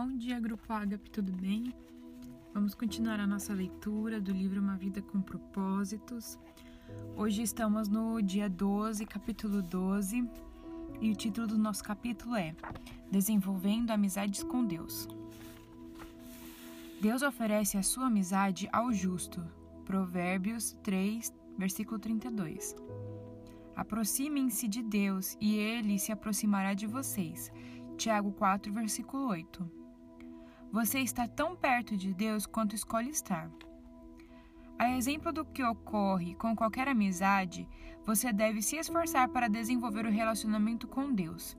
Bom dia, Grupo Agape, tudo bem? Vamos continuar a nossa leitura do livro Uma Vida com Propósitos. Hoje estamos no dia 12, capítulo 12, e o título do nosso capítulo é Desenvolvendo Amizades com Deus. Deus oferece a sua amizade ao justo. Provérbios 3, versículo 32. Aproximem-se de Deus e ele se aproximará de vocês. Tiago 4, versículo 8. Você está tão perto de Deus quanto escolhe estar. A exemplo do que ocorre com qualquer amizade, você deve se esforçar para desenvolver o relacionamento com Deus.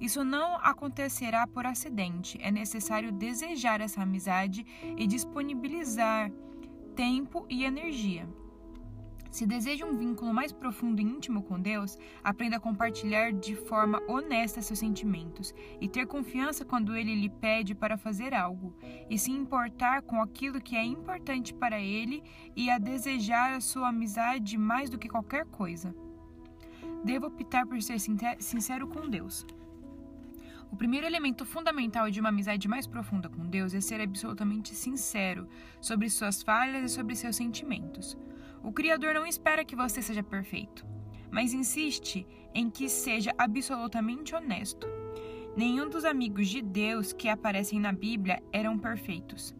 Isso não acontecerá por acidente. É necessário desejar essa amizade e disponibilizar tempo e energia. Se deseja um vínculo mais profundo e íntimo com Deus, aprenda a compartilhar de forma honesta seus sentimentos e ter confiança quando Ele lhe pede para fazer algo, e se importar com aquilo que é importante para Ele e a desejar a sua amizade mais do que qualquer coisa. Devo optar por ser sincero com Deus. O primeiro elemento fundamental de uma amizade mais profunda com Deus é ser absolutamente sincero sobre suas falhas e sobre seus sentimentos. O Criador não espera que você seja perfeito, mas insiste em que seja absolutamente honesto. Nenhum dos amigos de Deus que aparecem na Bíblia eram perfeitos.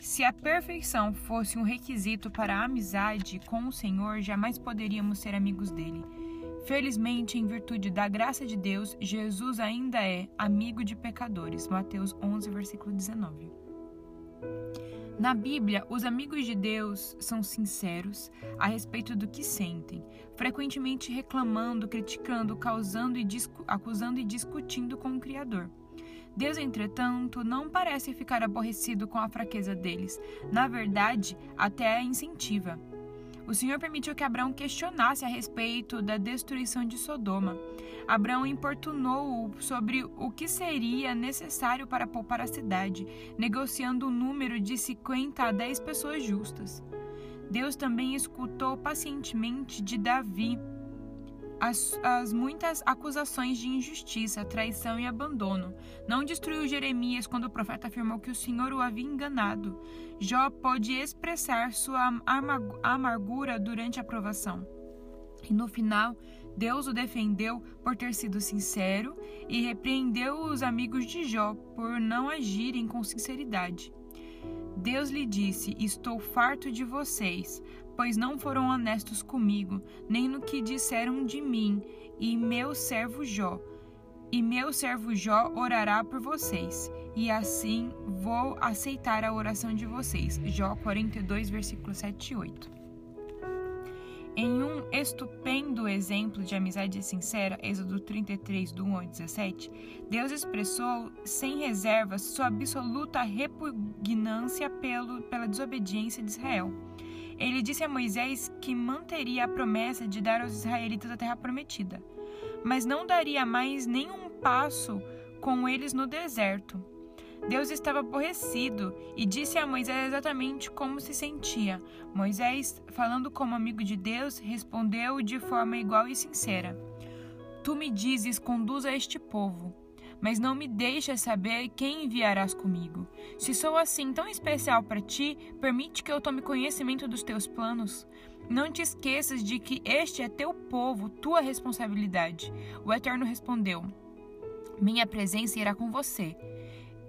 Se a perfeição fosse um requisito para a amizade com o Senhor, jamais poderíamos ser amigos dele. Felizmente, em virtude da graça de Deus, Jesus ainda é amigo de pecadores. Mateus 11, versículo 19. Na Bíblia, os amigos de Deus são sinceros a respeito do que sentem, frequentemente reclamando, criticando, causando e acusando e discutindo com o Criador. Deus, entretanto, não parece ficar aborrecido com a fraqueza deles. Na verdade, até a incentiva. O Senhor permitiu que Abraão questionasse a respeito da destruição de Sodoma. Abraão importunou-o sobre o que seria necessário para poupar a cidade, negociando o um número de 50 a 10 pessoas justas. Deus também escutou pacientemente de Davi as, as, muitas acusações de injustiça, traição e abandono. Não destruiu Jeremias quando o profeta afirmou que o Senhor o havia enganado. Jó pôde expressar sua amargura durante a provação. E no final, Deus o defendeu por ter sido sincero e repreendeu os amigos de Jó por não agirem com sinceridade. Deus lhe disse: Estou farto de vocês, pois não foram honestos comigo, nem no que disseram de mim e meu servo Jó. E meu servo Jó orará por vocês, e assim vou aceitar a oração de vocês. Jó 42, versículos 7 e 8. Em um estupendo exemplo de amizade sincera, Êxodo 33, do 1 ao 17, Deus expressou sem reservas sua absoluta repugnância pelo, pela desobediência de Israel. Ele disse a Moisés que manteria a promessa de dar aos israelitas a terra prometida, mas não daria mais nenhum passo com eles no deserto. Deus estava aborrecido e disse a Moisés exatamente como se sentia. Moisés, falando como amigo de Deus, respondeu de forma igual e sincera: Tu me dizes, conduza este povo, mas não me deixas saber quem enviarás comigo. Se sou assim tão especial para ti, permite que eu tome conhecimento dos teus planos. Não te esqueças de que este é teu povo, tua responsabilidade. O Eterno respondeu: Minha presença irá com você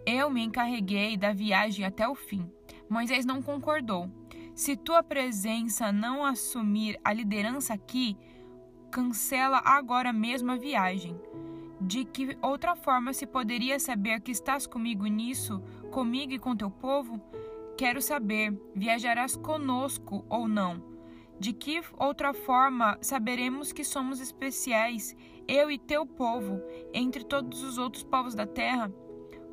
eu me encarreguei da viagem até o fim. Moisés não concordou. Se tua presença não assumir a liderança aqui, cancela agora mesmo a viagem. De que outra forma se poderia saber que estás comigo nisso, comigo e com teu povo? Quero saber, viajarás conosco ou não? De que outra forma saberemos que somos especiais, eu e teu povo, entre todos os outros povos da terra?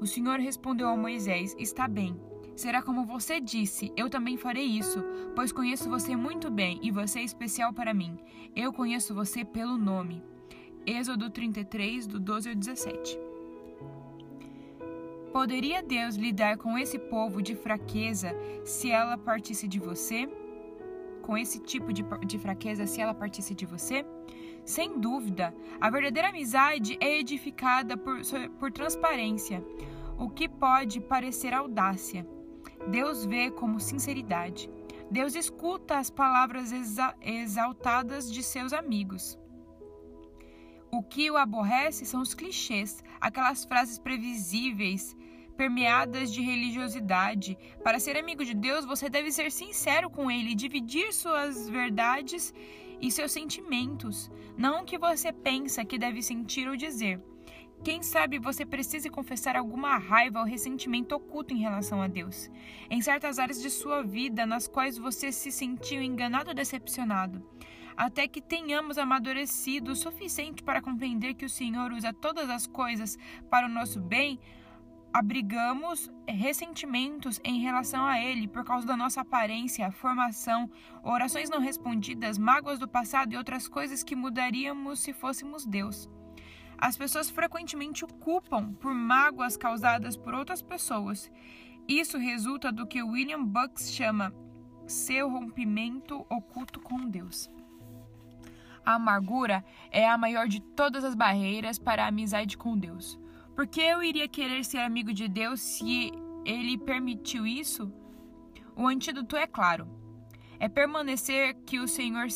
O Senhor respondeu a Moisés: Está bem. Será como você disse, eu também farei isso, pois conheço você muito bem e você é especial para mim. Eu conheço você pelo nome. Êxodo 33, do 12 ao 17. Poderia Deus lidar com esse povo de fraqueza se ela partisse de você? Com esse tipo de, de fraqueza se ela partisse de você? Sem dúvida, a verdadeira amizade é edificada por, por transparência. o que pode parecer audácia. Deus vê como sinceridade. Deus escuta as palavras exa exaltadas de seus amigos. O que o aborrece são os clichês, aquelas frases previsíveis, permeadas de religiosidade. Para ser amigo de Deus, você deve ser sincero com Ele, dividir suas verdades e seus sentimentos, não o que você pensa que deve sentir ou dizer. Quem sabe você precise confessar alguma raiva ou ressentimento oculto em relação a Deus, em certas áreas de sua vida nas quais você se sentiu enganado ou decepcionado, até que tenhamos amadurecido o suficiente para compreender que o Senhor usa todas as coisas para o nosso bem, abrigamos ressentimentos em relação a Ele por causa da nossa aparência, formação, orações não respondidas, mágoas do passado e outras coisas que mudaríamos se fôssemos Deus. As pessoas frequentemente o culpam por mágoas causadas por outras pessoas. Isso resulta do que William Bucks chama seu rompimento oculto com Deus. A amargura é a maior de todas as barreiras para a amizade com Deus. Por que eu iria querer ser amigo de Deus se ele permitiu isso? O antídoto é claro é permanecer que o Senhor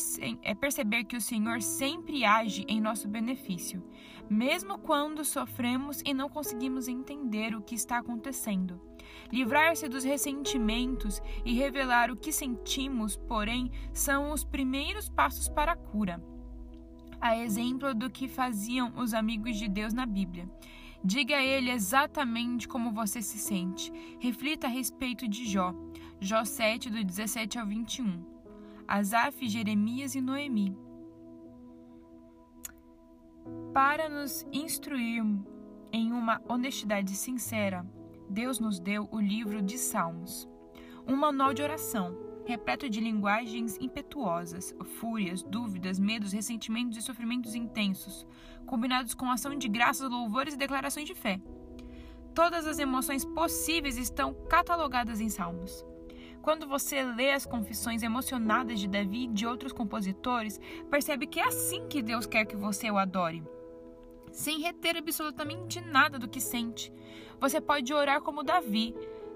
é perceber que o Senhor sempre age em nosso benefício, mesmo quando sofremos e não conseguimos entender o que está acontecendo. Livrar-se dos ressentimentos e revelar o que sentimos, porém, são os primeiros passos para a cura. A exemplo do que faziam os amigos de Deus na Bíblia. Diga a ele exatamente como você se sente. Reflita a respeito de Jó. Jó 7, do 17 ao 21. Asaf, Jeremias e Noemi. Para nos instruir em uma honestidade sincera, Deus nos deu o livro de Salmos, um manual de oração repleto de linguagens impetuosas, fúrias, dúvidas, medos, ressentimentos e sofrimentos intensos, combinados com ação de graças, louvores e declarações de fé. Todas as emoções possíveis estão catalogadas em Salmos. Quando você lê as confissões emocionadas de Davi e de outros compositores, percebe que é assim que Deus quer que você o adore. Sem reter absolutamente nada do que sente. Você pode orar como Davi,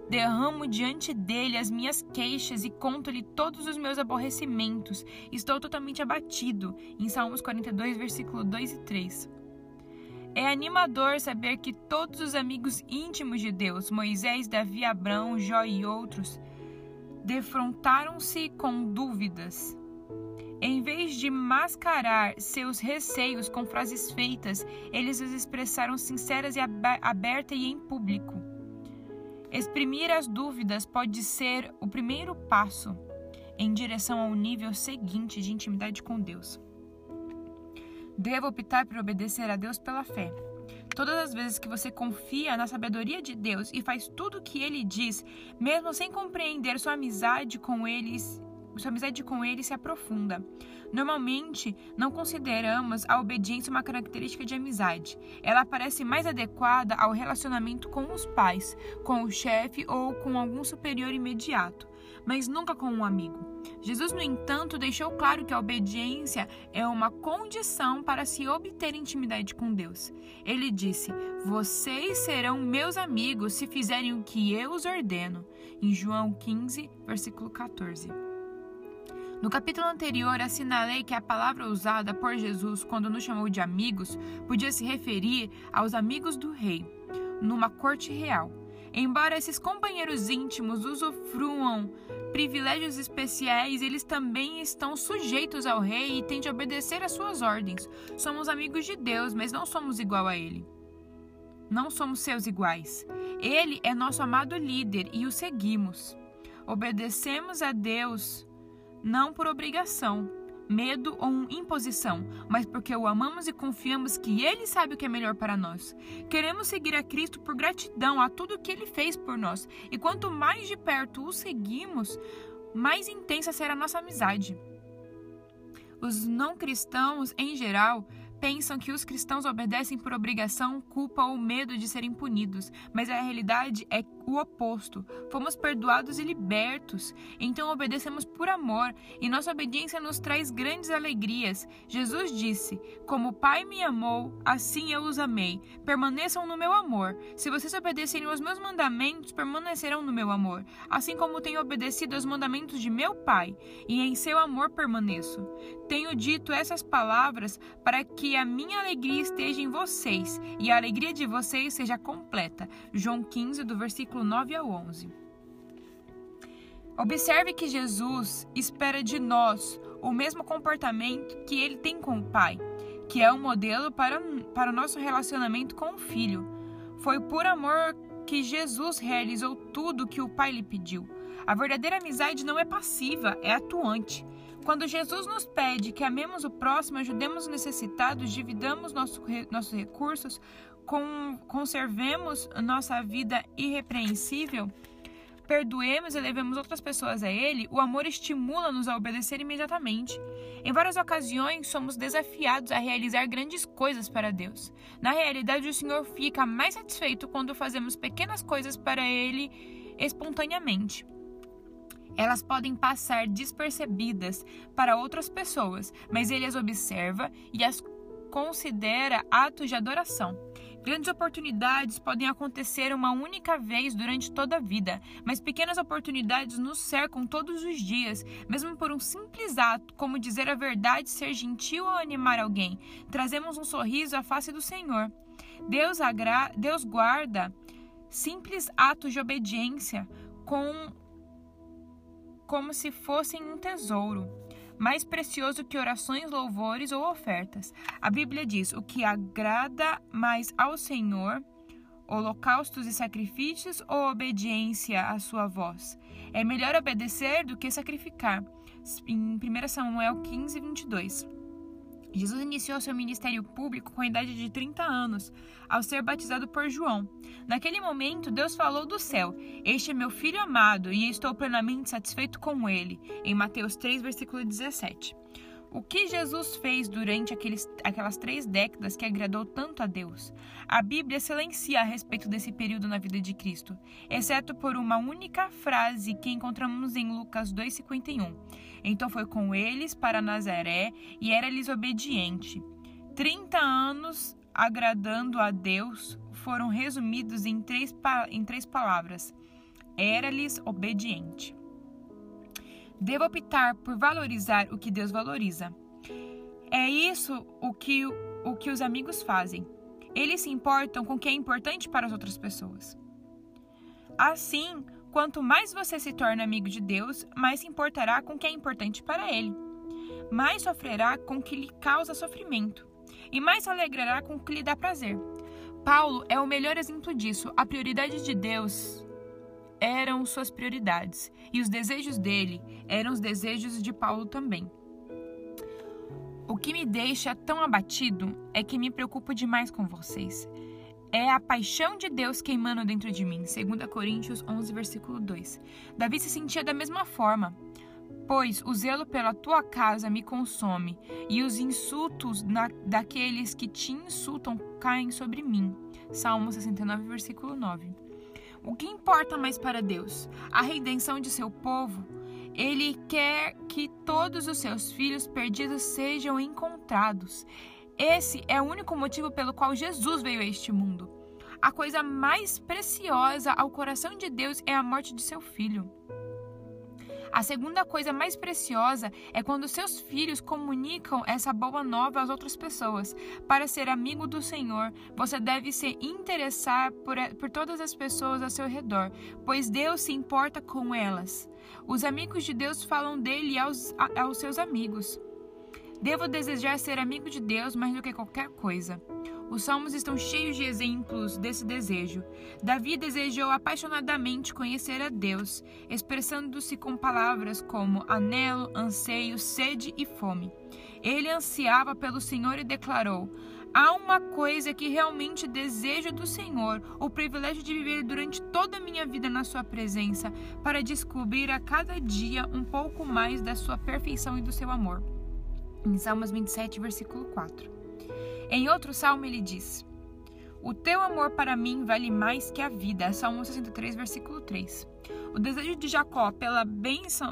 Derramo diante dele as minhas queixas e conto-lhe todos os meus aborrecimentos. Estou totalmente abatido. Em Salmos 42, versículo 2 e 3. É animador saber que todos os amigos íntimos de Deus, Moisés, Davi, Abraão, Jó e outros, defrontaram-se com dúvidas. Em vez de mascarar seus receios com frases feitas, eles os expressaram sinceras e aberta e em público. Exprimir as dúvidas pode ser o primeiro passo em direção ao nível seguinte de intimidade com Deus. Devo optar por obedecer a Deus pela fé. Todas as vezes que você confia na sabedoria de Deus e faz tudo o que ele diz, mesmo sem compreender sua amizade com eles, sua amizade com ele se aprofunda. Normalmente, não consideramos a obediência uma característica de amizade. Ela parece mais adequada ao relacionamento com os pais, com o chefe ou com algum superior imediato, mas nunca com um amigo. Jesus, no entanto, deixou claro que a obediência é uma condição para se obter intimidade com Deus. Ele disse: Vocês serão meus amigos se fizerem o que eu os ordeno. Em João 15, versículo 14. No capítulo anterior, assinalei que a palavra usada por Jesus quando nos chamou de amigos podia se referir aos amigos do rei, numa corte real. Embora esses companheiros íntimos usufruam privilégios especiais, eles também estão sujeitos ao rei e têm de obedecer às suas ordens. Somos amigos de Deus, mas não somos igual a ele. Não somos seus iguais. Ele é nosso amado líder e o seguimos. Obedecemos a Deus não por obrigação, medo ou imposição, mas porque o amamos e confiamos que Ele sabe o que é melhor para nós. Queremos seguir a Cristo por gratidão a tudo que Ele fez por nós, e quanto mais de perto o seguimos, mais intensa será a nossa amizade. Os não cristãos, em geral, pensam que os cristãos obedecem por obrigação, culpa ou medo de serem punidos, mas a realidade é o oposto. Fomos perdoados e libertos, então obedecemos por amor, e nossa obediência nos traz grandes alegrias. Jesus disse: Como o Pai me amou, assim eu os amei. Permaneçam no meu amor. Se vocês obedecerem aos meus mandamentos, permanecerão no meu amor, assim como tenho obedecido aos mandamentos de meu Pai, e em seu amor permaneço. Tenho dito essas palavras para que a minha alegria esteja em vocês e a alegria de vocês seja completa. João 15, do versículo 9 ao 11. Observe que Jesus espera de nós o mesmo comportamento que ele tem com o Pai, que é um modelo para, para o nosso relacionamento com o Filho. Foi por amor que Jesus realizou tudo o que o Pai lhe pediu. A verdadeira amizade não é passiva, é atuante. Quando Jesus nos pede que amemos o próximo, ajudemos os necessitados, dividamos nosso, nossos recursos, com, conservemos nossa vida irrepreensível, perdoemos e levemos outras pessoas a Ele, o amor estimula-nos a obedecer imediatamente. Em várias ocasiões, somos desafiados a realizar grandes coisas para Deus. Na realidade, o Senhor fica mais satisfeito quando fazemos pequenas coisas para Ele espontaneamente elas podem passar despercebidas para outras pessoas, mas ele as observa e as considera atos de adoração. Grandes oportunidades podem acontecer uma única vez durante toda a vida, mas pequenas oportunidades nos cercam todos os dias, mesmo por um simples ato, como dizer a verdade, ser gentil ou animar alguém. Trazemos um sorriso à face do Senhor. Deus, agra... Deus guarda simples atos de obediência com como se fossem um tesouro, mais precioso que orações, louvores ou ofertas. A Bíblia diz: o que agrada mais ao Senhor, holocaustos e sacrifícios ou obediência à sua voz. É melhor obedecer do que sacrificar. Em 1 Samuel 15, 22. Jesus iniciou seu ministério público com a idade de 30 anos, ao ser batizado por João. Naquele momento, Deus falou do céu: Este é meu filho amado, e estou plenamente satisfeito com ele. Em Mateus 3, versículo 17. O que Jesus fez durante aqueles, aquelas três décadas que agradou tanto a Deus? A Bíblia silencia a respeito desse período na vida de Cristo, exceto por uma única frase que encontramos em Lucas 2,51. Então foi com eles para Nazaré e era-lhes obediente. Trinta anos agradando a Deus foram resumidos em três, em três palavras: era-lhes obediente. Devo optar por valorizar o que Deus valoriza. É isso o que, o que os amigos fazem. Eles se importam com o que é importante para as outras pessoas. Assim, quanto mais você se torna amigo de Deus, mais se importará com o que é importante para Ele. Mais sofrerá com o que lhe causa sofrimento. E mais se alegrará com o que lhe dá prazer. Paulo é o melhor exemplo disso. A prioridade de Deus eram suas prioridades e os desejos dele eram os desejos de Paulo também. O que me deixa tão abatido é que me preocupo demais com vocês. É a paixão de Deus queimando dentro de mim. 2 Coríntios 11, versículo 2. Davi se sentia da mesma forma. Pois o zelo pela tua casa me consome, e os insultos na, daqueles que te insultam caem sobre mim. Salmo 69, versículo 9. O que importa mais para Deus? A redenção de seu povo? Ele quer que todos os seus filhos perdidos sejam encontrados. Esse é o único motivo pelo qual Jesus veio a este mundo. A coisa mais preciosa ao coração de Deus é a morte de seu filho. A segunda coisa mais preciosa é quando seus filhos comunicam essa boa nova às outras pessoas. Para ser amigo do Senhor, você deve se interessar por, por todas as pessoas ao seu redor, pois Deus se importa com elas. Os amigos de Deus falam dele aos, aos seus amigos. Devo desejar ser amigo de Deus mais do que qualquer coisa. Os salmos estão cheios de exemplos desse desejo. Davi desejou apaixonadamente conhecer a Deus, expressando-se com palavras como anelo, anseio, sede e fome. Ele ansiava pelo Senhor e declarou: Há uma coisa que realmente desejo do Senhor, o privilégio de viver durante toda a minha vida na Sua presença, para descobrir a cada dia um pouco mais da Sua perfeição e do seu amor. Em Salmos 27, versículo 4. Em outro salmo ele diz: O teu amor para mim vale mais que a vida. Salmo 63, versículo 3. O desejo de Jacó pela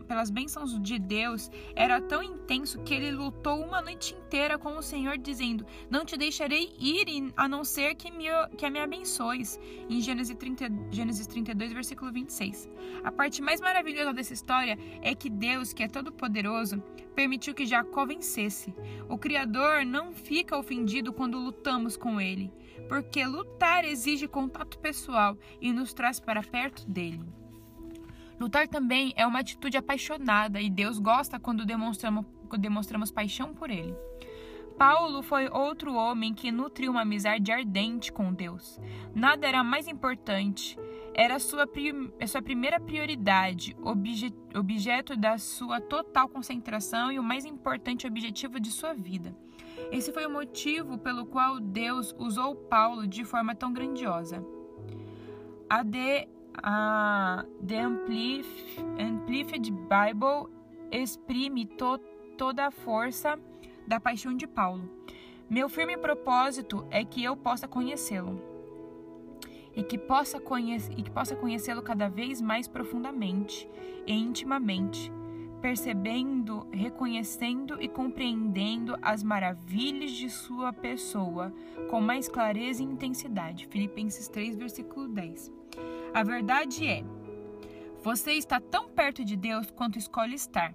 pelas bênçãos de Deus era tão intenso que ele lutou uma noite inteira com o Senhor, dizendo: Não te deixarei ir a não ser que me, que me abençoes. Em Gênesis, 30, Gênesis 32, versículo 26. A parte mais maravilhosa dessa história é que Deus, que é todo-poderoso, permitiu que Jacó vencesse. O Criador não fica ofendido quando lutamos com ele, porque lutar exige contato pessoal e nos traz para perto dele. Lutar também é uma atitude apaixonada e Deus gosta quando demonstramos, demonstramos paixão por Ele. Paulo foi outro homem que nutriu uma amizade ardente com Deus. Nada era mais importante, era sua, sua primeira prioridade, obje, objeto da sua total concentração e o mais importante objetivo de sua vida. Esse foi o motivo pelo qual Deus usou Paulo de forma tão grandiosa. A de a The Amplified Bible exprime to, toda a força da paixão de Paulo. Meu firme propósito é que eu possa conhecê-lo e que possa, conhece, e que possa conhecê-lo cada vez mais profundamente e intimamente, percebendo, reconhecendo e compreendendo as maravilhas de sua pessoa com mais clareza e intensidade. Filipenses 3, versículo 10. A verdade é: você está tão perto de Deus quanto escolhe estar.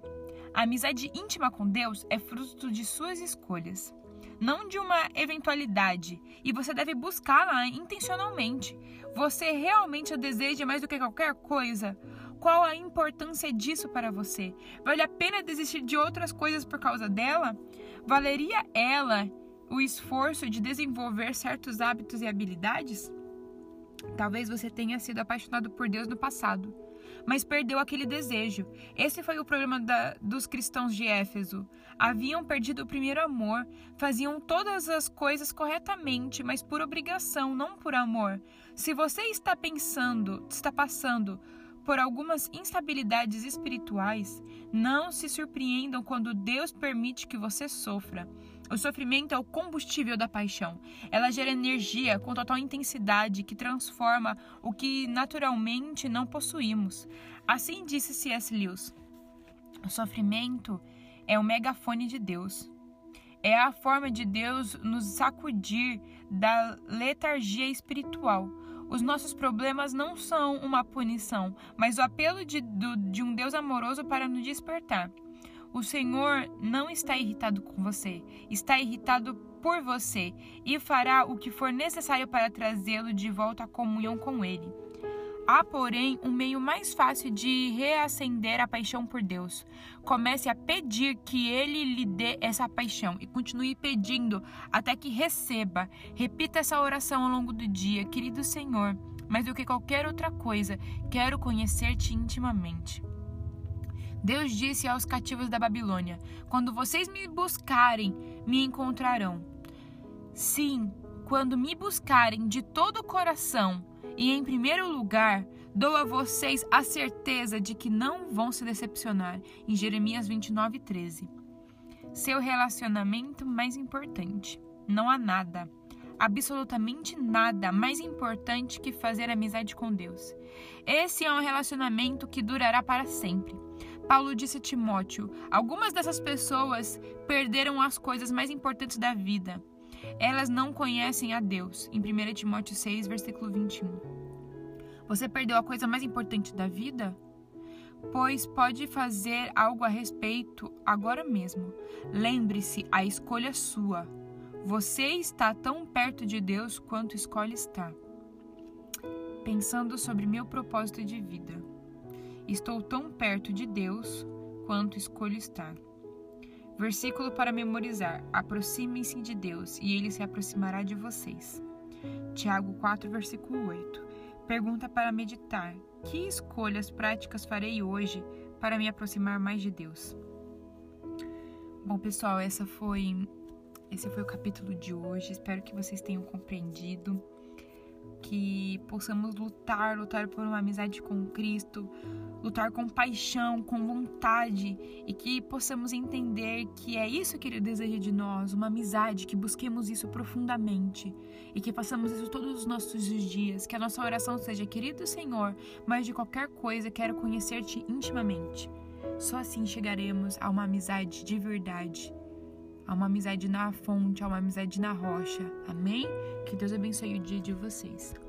A amizade íntima com Deus é fruto de suas escolhas, não de uma eventualidade, e você deve buscá-la intencionalmente. Você realmente a deseja mais do que qualquer coisa? Qual a importância disso para você? Vale a pena desistir de outras coisas por causa dela? Valeria ela o esforço de desenvolver certos hábitos e habilidades? Talvez você tenha sido apaixonado por Deus no passado, mas perdeu aquele desejo. Esse foi o problema da, dos cristãos de Éfeso. Haviam perdido o primeiro amor, faziam todas as coisas corretamente, mas por obrigação, não por amor. Se você está pensando, está passando por algumas instabilidades espirituais, não se surpreendam quando Deus permite que você sofra. O sofrimento é o combustível da paixão. Ela gera energia com total intensidade que transforma o que naturalmente não possuímos. Assim disse C.S. Lewis: O sofrimento é o megafone de Deus. É a forma de Deus nos sacudir da letargia espiritual. Os nossos problemas não são uma punição, mas o apelo de, do, de um Deus amoroso para nos despertar. O Senhor não está irritado com você, está irritado por você e fará o que for necessário para trazê-lo de volta à comunhão com Ele. Há, porém, um meio mais fácil de reacender a paixão por Deus. Comece a pedir que Ele lhe dê essa paixão e continue pedindo até que receba. Repita essa oração ao longo do dia, querido Senhor. Mais do que qualquer outra coisa, quero conhecer-te intimamente. Deus disse aos cativos da Babilônia: Quando vocês me buscarem, me encontrarão. Sim, quando me buscarem de todo o coração e em primeiro lugar, dou a vocês a certeza de que não vão se decepcionar. Em Jeremias 29, 13. Seu relacionamento mais importante. Não há nada, absolutamente nada mais importante que fazer amizade com Deus. Esse é um relacionamento que durará para sempre. Paulo disse a Timóteo: algumas dessas pessoas perderam as coisas mais importantes da vida. Elas não conhecem a Deus. Em 1 Timóteo 6, versículo 21. Você perdeu a coisa mais importante da vida? Pois pode fazer algo a respeito agora mesmo. Lembre-se, a escolha é sua. Você está tão perto de Deus quanto escolhe estar. Pensando sobre meu propósito de vida. Estou tão perto de Deus quanto escolho estar. Versículo para memorizar: Aproximem-se de Deus e ele se aproximará de vocês. Tiago 4, versículo 8. Pergunta para meditar: Que escolhas práticas farei hoje para me aproximar mais de Deus? Bom, pessoal, essa foi esse foi o capítulo de hoje. Espero que vocês tenham compreendido. Que possamos lutar, lutar por uma amizade com Cristo, lutar com paixão, com vontade e que possamos entender que é isso que Ele deseja de nós, uma amizade, que busquemos isso profundamente e que façamos isso todos os nossos dias, que a nossa oração seja, querido Senhor, mas de qualquer coisa quero conhecer-te intimamente. Só assim chegaremos a uma amizade de verdade, a uma amizade na fonte, a uma amizade na rocha. Amém? Que Deus abençoe o dia de vocês.